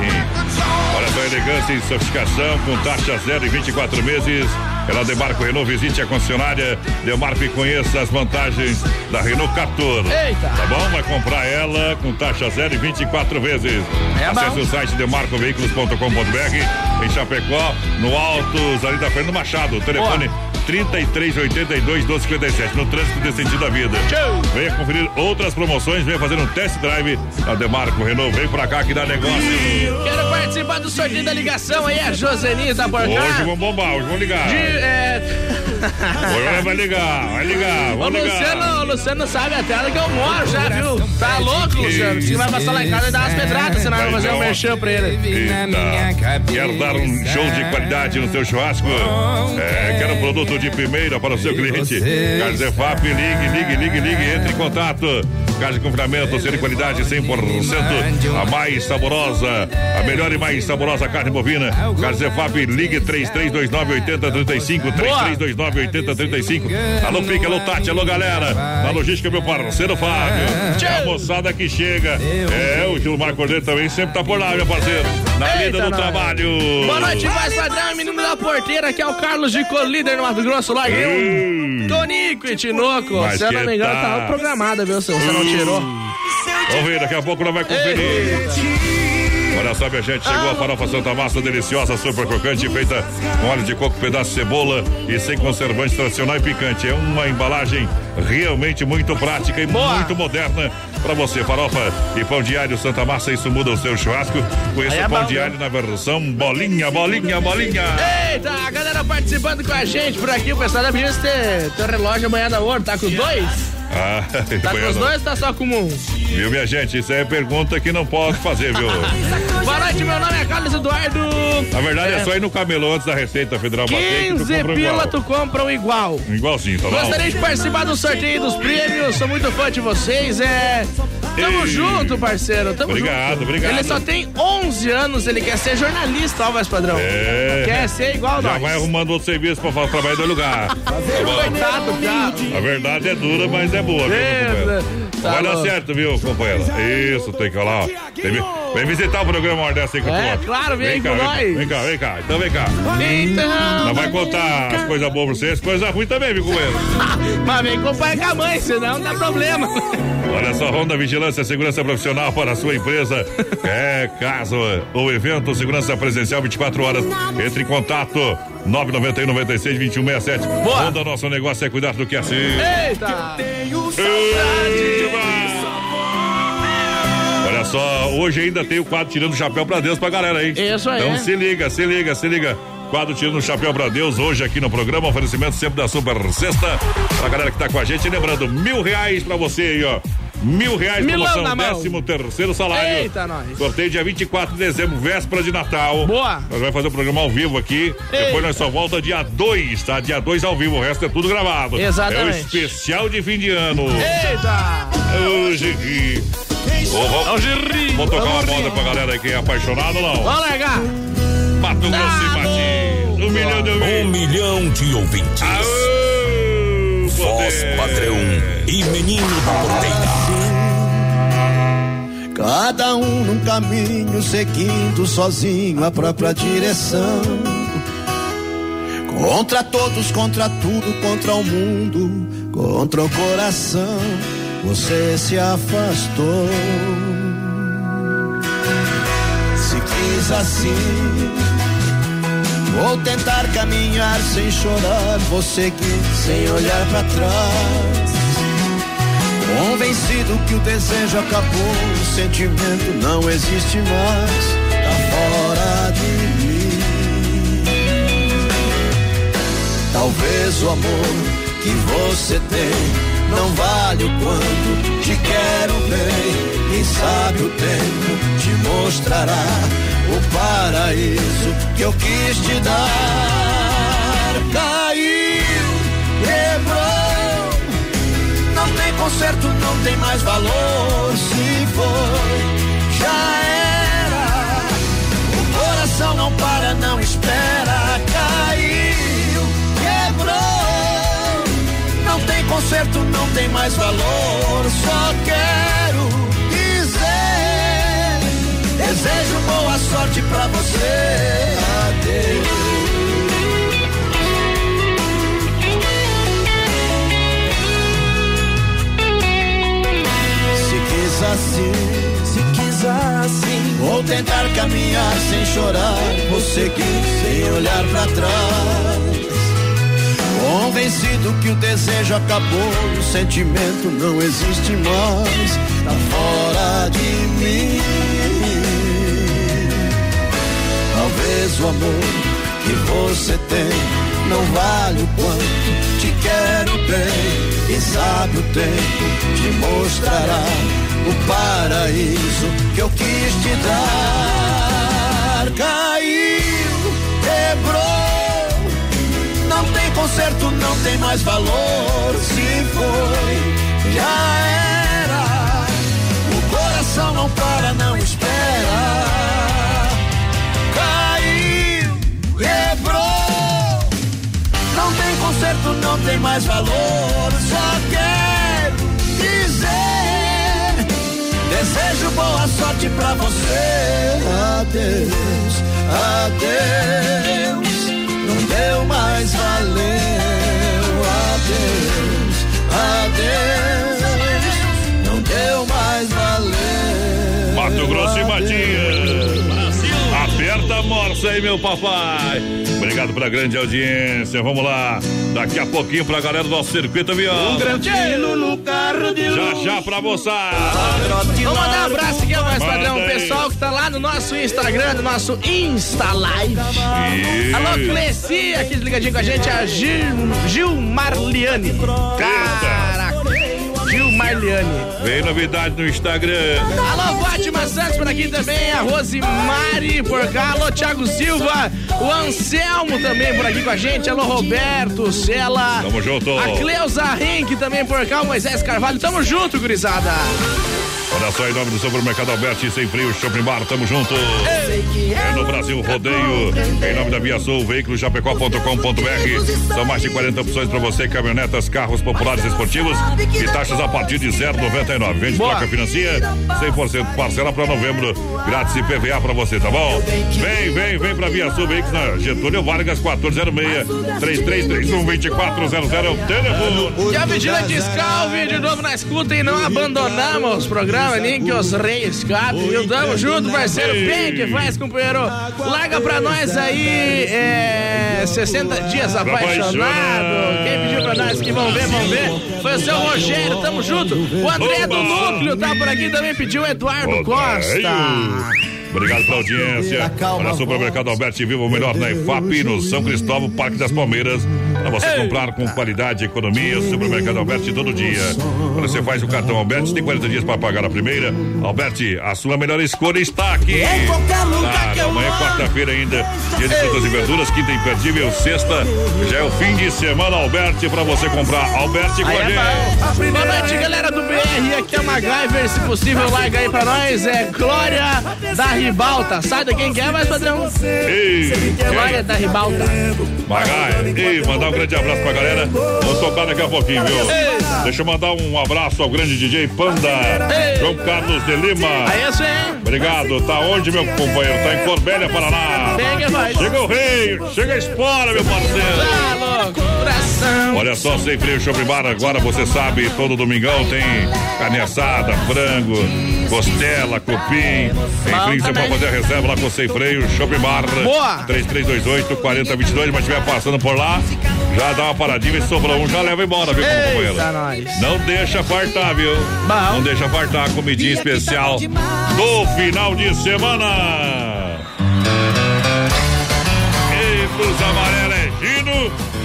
Olha só, elegância e sofisticação com taxa zero e 24 meses. Ela Demarco Renault, visite a concessionária Demarco e conheça as vantagens da Renault Captur. Eita. Tá bom? Vai comprar ela com taxa zero e 24 vezes. É bom. Acesse o site demarcoveículos.com.br em Chapecó, no Altos, ali da Fernando Machado. Telefone 3382 1257, no trânsito desse sentido da vida. Venha conferir outras promoções, venha fazer um test drive na Demarco Renault. Vem pra cá que dá negócio. Quero participar do sorteio da ligação aí, a Joseni tá por. Hoje vamos bombar, hoje vamos ligar. De, é... Hoje vai ligar, vai ligar, vamos ligar. Luciano, o Luciano sabe até onde que eu moro já, viu? Tá louco, Luciano? Se vai passar lá em casa e dar umas pedradas, senão vou fazer um merchan pra ele. Eita. Quer dar um show de qualidade no seu churrasco? É, quer um produto de primeira para o seu cliente? Carnes EFAP, ligue, ligue, ligue, ligue, entre em contato. Carne de confinamento, ser de qualidade 100%, a mais saborosa, a melhor e mais saborosa carne bovina. Carnes EFAP, ligue 33298035, 33298035. Alô, Pique, alô, Tati, alô, galera. Na logística, meu parceiro Fábio. A moçada que chega. É, o Gilmar Cordeiro também sempre tá por lá, meu parceiro. Na lida do trabalho. Boa noite, mais padrão, menino da porteira, que é o Carlos de Colíder no Mato Grosso. Larguei um Tonico e Tinoco. Mas Se eu não me engano, tá- tava programada, viu? Se você não tirou. Vamos ver, daqui a pouco nós vai conferir. Olha só, minha gente, chegou a farofa Santa Massa deliciosa, super crocante, feita com óleo de coco, pedaço de cebola e sem conservante tradicional e picante. É uma embalagem realmente muito prática e muito moderna para você. Farofa e pão diário Santa Massa, isso muda o seu churrasco. Conheça é o pão bom, diário na versão bolinha, bolinha, bolinha. Eita, a galera participando com a gente por aqui. O pessoal da ter teu relógio amanhã da ouro. Tá com dois? Ah, Tá com os dois ou tá só com um? Viu, minha gente? Isso aí é pergunta que não pode fazer, viu? Boa noite, meu nome é Carlos Eduardo. Na verdade, é só ir no camelô antes da Receita Federal bater que tu 15 compra pila, igual. tu compra um igual. Igualzinho, tá bom? Gostaria de participar do sorteio dos prêmios, sou muito fã de vocês. É. Tamo Ei. junto, parceiro. Tamo Obrigado, junto. obrigado. Ele só tem 11 anos, ele quer ser jornalista, ó, voz padrão. É. Quer ser igual Já nós. vai arrumando outro serviço pra trabalho do lugar. Tá? Coitado, cara. A verdade é dura, mas é boa, viu, companheiro? Tá vai dar certo, viu, companheiro? Isso, tem que ó. Tem Vem visitar o programa hora dessa aí eu É, claro, vem cá, com vem cá, nós. Vem cá, vem cá. Então vem cá. Então. Não vai contar as coisas boas pra vocês, coisas ruins também, viu, companheiro? Mas vem com e com a mãe, senão não dá problema. Olha só, Ronda Vigilância e Segurança Profissional para a sua empresa. É caso ou evento, segurança presencial 24 horas. Entre em contato 991 96 2167. Boa. Ronda, nosso negócio é cuidar do que é assim. Eita! Olha só, hoje ainda tem o quadro Tirando o Chapéu pra Deus pra galera aí. Isso aí. Então se liga, se liga, se liga. Quadro Tirando o Chapéu pra Deus, hoje aqui no programa, oferecimento sempre da Super Sexta. Pra galera que tá com a gente, lembrando, mil reais pra você aí, ó. Mil reais Milão promoção, na mão. décimo terceiro salário. Eita, nós. Sorteio dia 24 de dezembro, véspera de Natal. Boa. Nós vamos fazer o programa ao vivo aqui. Depois nós só volta dia 2, tá? Dia 2 ao vivo, o resto é tudo gravado. Exatamente. É o especial de fim de ano. Eita! Hoje aqui. Hoje ri. Vamos tocar uma moda pra galera aí que é apaixonado ou não? Vamos largar. Mato Grosso e Matias. Um milhão de ouvintes. Um milhão de ouvintes. Aô, Voz poder. padrão e menino da porteira. Cada um num caminho seguindo sozinho a própria direção. Contra todos, contra tudo, contra o mundo, contra o coração. Você se afastou. Se quis assim, vou tentar caminhar sem chorar. Vou seguir sem olhar pra trás. Convencido que o desejo acabou, o sentimento não existe mais, tá fora de mim. Talvez o amor que você tem não vale o quanto te quero bem. Quem sabe o tempo te mostrará o paraíso que eu quis te dar. Caiu, quebrou. Conserto, não tem mais valor. Se foi, já era. O coração não para, não espera. Caiu, quebrou. Não tem conserto, não tem mais valor. Só quero dizer: desejo boa sorte pra você. Adeus. Se quis assim, se quis assim, vou tentar caminhar sem chorar, vou seguir sem olhar pra trás. Convencido que o desejo acabou, o sentimento não existe mais, tá fora de mim. Talvez o amor que você tem não vale o quanto te quero bem. E sabe o tempo te mostrará o paraíso que eu quis te dar. Caiu, quebrou, não tem conserto, não tem mais valor. Se foi, já era. O coração não para, não espera. Caiu, quebrou. Não tem conserto, não tem mais valor. Só quero boa sorte pra você. Adeus, adeus. Não deu mais valeu. Adeus, adeus. Aí, meu papai. Obrigado pela grande audiência. Vamos lá. Daqui a pouquinho pra galera do nosso circuito avião. Um grandeiro no carro de Já, já pra moçada. Vamos mandar um abraço aqui ao mais padrão, o pessoal que tá lá no nosso Instagram, no nosso Insta Live. Isso. Alô, Cleci, aqui ligadinho com a gente, a Gil, Gil Marliane. Caraca, Gil Marliane. Vem novidade no Instagram. Alô, Fátima Santos por aqui também, a Rosimari por cá, alô, Thiago Silva, o Anselmo também por aqui com a gente, alô, Roberto, Cela. Tamo junto. A Cleusa Henk também por cá, o Moisés Carvalho, tamo junto, gurizada. Olha só, em nome do Supermercado Alberti, sem frio, Shopping Bar, tamo junto. É no Brasil Rodeio, em nome da Via Sul, veículos chapecó.com.br. São mais de 40 opções para você, caminhonetas, carros populares esportivos e taxas a partir de 0,99. Vende Boa. placa financia, 100% parcela para novembro, grátis e PVA para você, tá bom? Vem, vem, vem pra Via Sul, veículos na Getúlio Vargas, 1406 3331 2400 é o telefone. E a vigilante Scalvi de novo na escuta e não abandonamos o programa, nem que os reis escapem, viu? Tamo junto, parceiro. Bem que faz, companheiro. Larga pra nós aí é, 60 dias apaixonado. Quem pediu pra nós que vão ver, vão ver. Foi o seu Rogério, tamo junto. O André do Núcleo tá por aqui também, pediu o Eduardo Costa. Obrigado pela audiência. Olha, Supermercado Alberti Viva o melhor na EFAP, no São Cristóvão, Parque das Palmeiras. Para você comprar com qualidade e economia, Supermercado Alberti todo dia. Quando você faz o cartão Alberti, tem 40 dias para pagar a primeira. Alberti, a sua melhor escolha está aqui. Claro, amanhã é quarta-feira ainda, dia de frutas e verduras, quinta imperdível, sexta, já é o fim de semana Alberti para você comprar. Alberti com a é gente. Boa noite, galera do BR. Aqui é o MacGyver. Se possível, larga aí pra nós. É Glória da Ribalta. Sai da quem quer, mas padrão. Ei, Glória da Ribalta. Magai, ei, mandar um grande abraço pra galera. Vamos tocar daqui a pouquinho, viu? Ei. Deixa eu mandar um abraço ao grande DJ Panda. João Carlos de Lima. Aí sim, hein? Obrigado. Tá onde, meu companheiro? Tá em Corbélia, Paraná. Chega o rei, chega a espora, meu parceiro. Tá. Olha só, sem frio Shopping Bar, agora você sabe, todo domingão tem carne assada, frango, costela, cupim. Enfim, você pode fazer a reserva lá com o Sem Freio Shopping Bar. Boa. 3328 4022, mas estiver passando por lá, já dá uma paradinha e sobrou um, já leva embora, viu, companheiro? Não deixa fartar, viu? Não deixa fartar a comidinha especial do final de semana. Ei, é Gino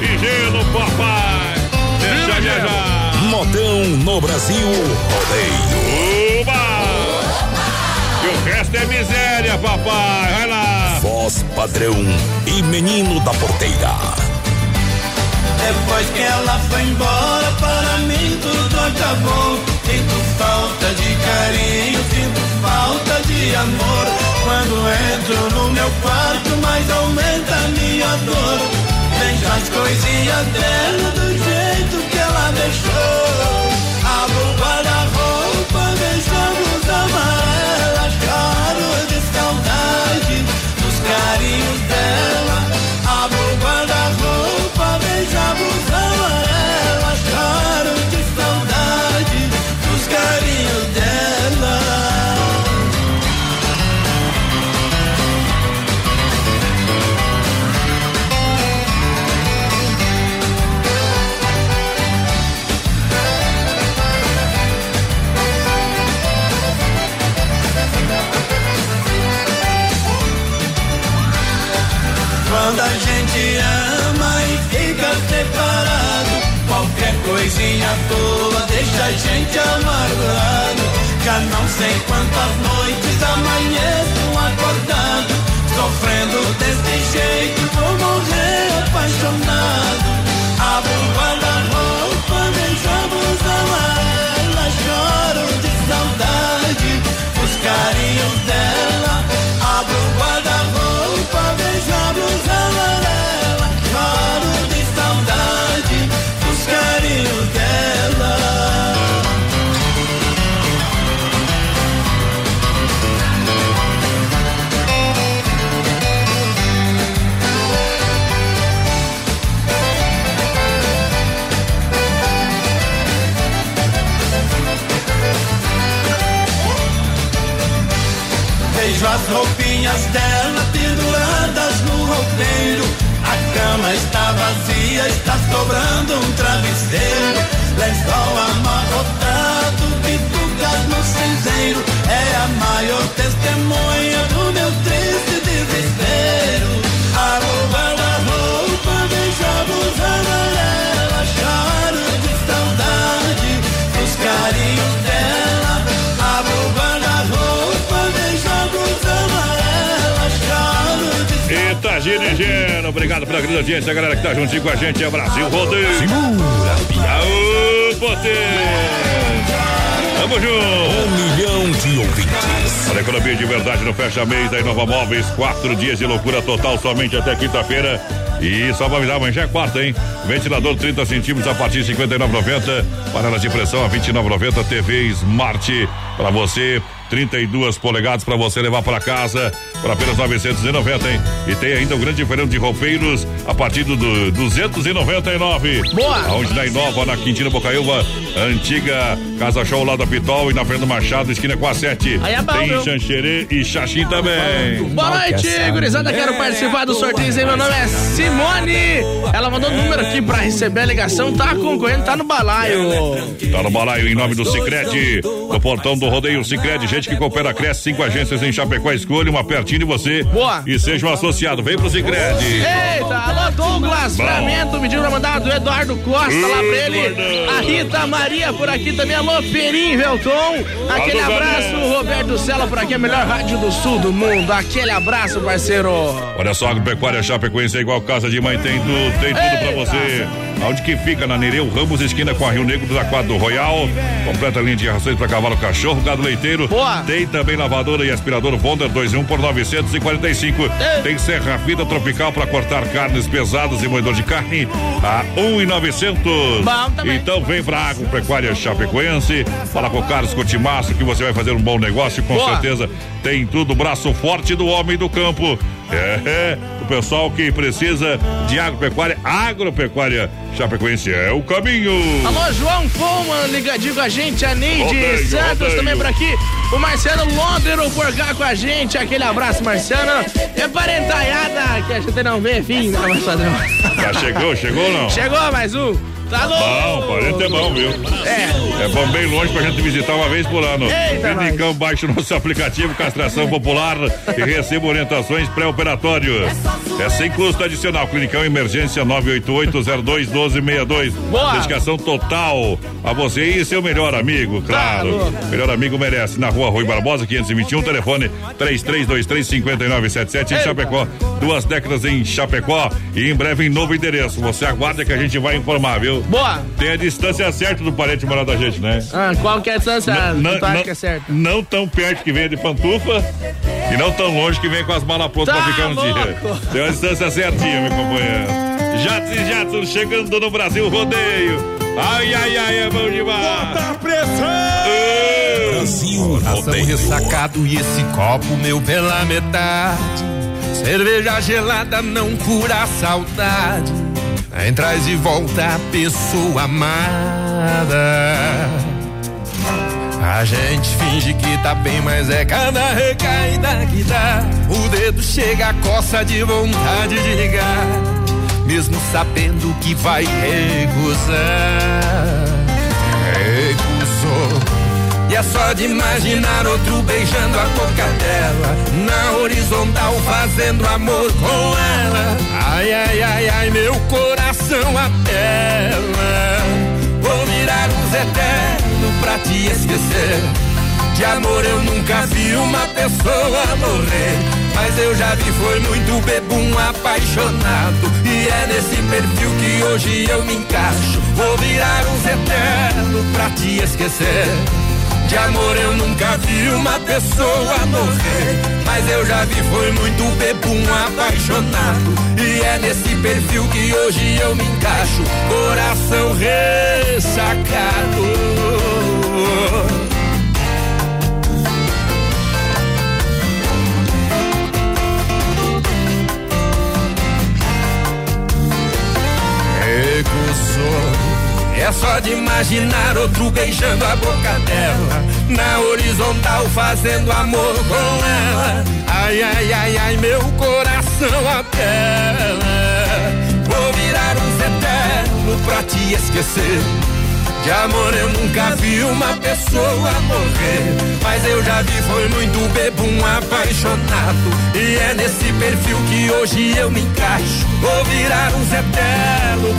e Gelo, papai. Deixa viajar. Modão no Brasil Rodeio. Uba! E o resto é miséria, papai. Vai lá. Voz padrão e menino da porteira. Depois que ela foi embora, para mim tudo acabou. Sinto falta de carinho, sinto falta de amor. Quando entro no meu quarto, mais aumenta a minha dor. Vejo as coisinhas dela sei quantas noites amanheço acordado, sofrendo desse jeito, vou morrer apaixonado. There. Obrigado pela grande audiência, a galera que tá juntinho com a gente, é Brasil Rodeio. Segura, Aô, potência! Tamo junto. Um milhão de ouvintes. Para economia de verdade no fecha mês da Inova Móveis, quatro dias de loucura total somente até quinta-feira. E só pra avisar, amanhã já é quarta, hein? Ventilador 30 centímetros a partir de 59,90. Panelas de pressão a 29,90. TV Smart para você. 32 polegadas para você levar para casa por apenas 990, hein? E tem ainda o grande diferente de roupeiros a partir do, do 299. Boa! Onde na Inova, na Quintina Bocaiúva, antiga Casa Show lá da Pitol e na Fernando Machado, esquina com a 7. Aí é bom, Tem viu? xanxerê e xaxim também. Boa noite, gurizada. Quero participar do sorteio. hein? Meu nome é Simone. Ela mandou o número aqui pra receber a ligação. Tá concorrendo, tá no balaio. Tá no balaio em nome do Cicred, no portão do rodeio Cicred, gente que coopera, cresce, cinco agências em Chapecó, escolha uma pertinho de você. Boa. E seja um associado, vem pro Cicred. Eita, alô Douglas Bom. Framento, pediu pra mandar do Eduardo Costa lá pra ele. A Rita Maria por aqui também, alô Perim Velton. Aquele Alô, abraço, Vanessa. Roberto Sela por aqui, a melhor rádio do sul do mundo. Aquele abraço, parceiro. Olha só, agropecuária Chapecoense é igual casa de mãe, tem tudo, tem tudo pra Eita. você. Onde que fica? Na Nereu Ramos, esquina com a Rio Negro da Quadra do Royal. Completa linha de rações pra cavalo, cachorro, gado leiteiro. Boa. Tem também lavadora e aspirador Wonder 2 em 1 por 945. Tem serra fita tropical pra cortar carnes pesadas e moedor de carne a 1,900. Bom também. Então vem pra Agropecuária Chapecoense. Fala com o Carlos Cotimaço que você vai fazer um bom negócio, com Boa. certeza. Tem tudo, braço forte do homem do campo. É, é, pessoal que precisa de agropecuária, agropecuária Chapecoense é o caminho. Alô, João Foma, ligadinho com a gente. A Neide Rodeio, Santos rodeio. também por aqui. O Marcelo Londero por cá com a gente. Aquele abraço, Marcelo. É parentaiada que a gente não vê, fim, né, mais padrão? Já chegou, chegou ou não? Chegou mais um. Tá louco? Bom, parente é bom, viu? É. É bom bem longe pra gente visitar uma vez por ano. Eita, Clinicão, baixe o nosso aplicativo Castração Popular e receba orientações pré-operatório. É sem custo adicional. Clinicão Emergência 988-02-1262. Boa. Dedicação total a você e seu melhor amigo, claro. Tá melhor amigo merece. Na rua Rui Barbosa, 521, telefone 3323-5977 em. Chapecó. Duas décadas em Chapecó e em breve em novo endereço. Você aguarda que a gente vai informar, viu? Boa. Tem a distância certa do parente morar da gente, né? Ah, qual que é a distância? Não- não- que é certo? Não tão perto que venha de pantufa e não tão longe que venha com as malas prontas Tá pra ficar um dia. louco. Tem uma distância certinha, meu companheiro. Jatos e Jatos chegando no Brasil Rodeio. Ai, ai, ai, é bom demais. Bota pressão! Brasil Rodeio. ressacado e esse copo meu pela metade. Cerveja gelada não cura a saudade. Nem traz de volta a pessoa amada. A gente finge que tá bem, mas é cada recaída que dá. O dedo chega a coça de vontade de ligar. Mesmo sabendo que vai recusar. E é só de imaginar outro beijando a boca dela. Na horizontal fazendo amor com ela. Ai, ai, ai, ai, meu coração apela. Vou virar um eterno pra te esquecer. De amor eu nunca vi uma pessoa morrer. Mas eu já vi, foi muito bebum apaixonado. E é nesse perfil que hoje eu me encaixo. Vou virar um eterno pra te esquecer. De amor eu nunca vi uma pessoa morrer. Mas eu já vi, foi muito bebum apaixonado. E é nesse perfil que hoje eu me encaixo. Coração ressacado. Recusou. É só de imaginar outro beijando a boca dela. Na horizontal fazendo amor com ela. Ai, ai, ai, ai, meu coração apela. Vou virar um eterno pra te esquecer. De amor eu nunca vi uma pessoa morrer. Mas eu já vi, foi muito bebum apaixonado. E é nesse perfil que hoje eu me encaixo. Vou virar um Zé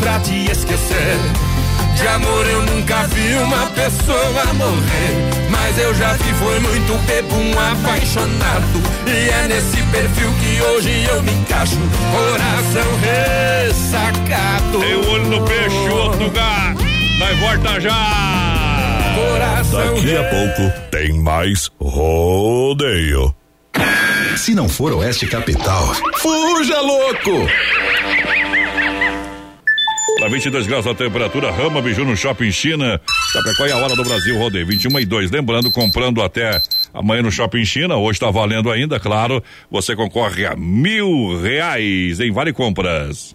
pra te esquecer. De amor eu nunca vi uma pessoa morrer. Mas eu já vi, foi muito bebum apaixonado. E é nesse perfil que hoje eu me encaixo. Coração ressacado. Tem o olho no peixe, o outro no lugar. Nós volta já. coração. Daqui a pouco tem mais rodeio. Se não for Oeste Capital, fuja louco! Para 22 graus a temperatura, Rama Biju no Shopping China. Chapecó é a hora do Brasil, rodeio 21 e 2. Lembrando, comprando até amanhã no Shopping China, hoje está valendo ainda, claro. Você concorre a mil reais em Vale Compras.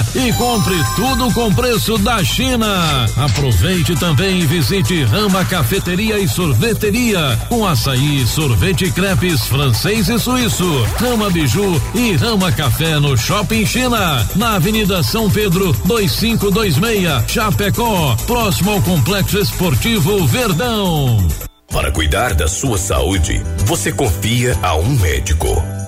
e compre tudo com preço da China. Aproveite também e visite Rama Cafeteria e Sorveteria com açaí, sorvete crepes francês e suíço. Rama Biju e Rama Café no Shopping China, na Avenida São Pedro 2526, Chapecó, próximo ao Complexo Esportivo Verdão. Para cuidar da sua saúde, você confia a um médico.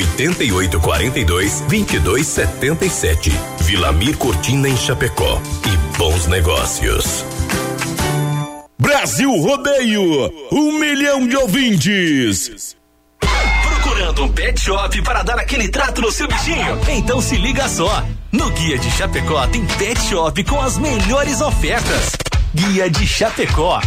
88 42 22 77. Vilamir Cortina em Chapecó. E bons negócios. Brasil Rodeio, um milhão de ouvintes. Procurando um pet shop para dar aquele trato no seu bichinho? Então se liga só. No Guia de Chapecó tem pet shop com as melhores ofertas. Guia de Chapecó.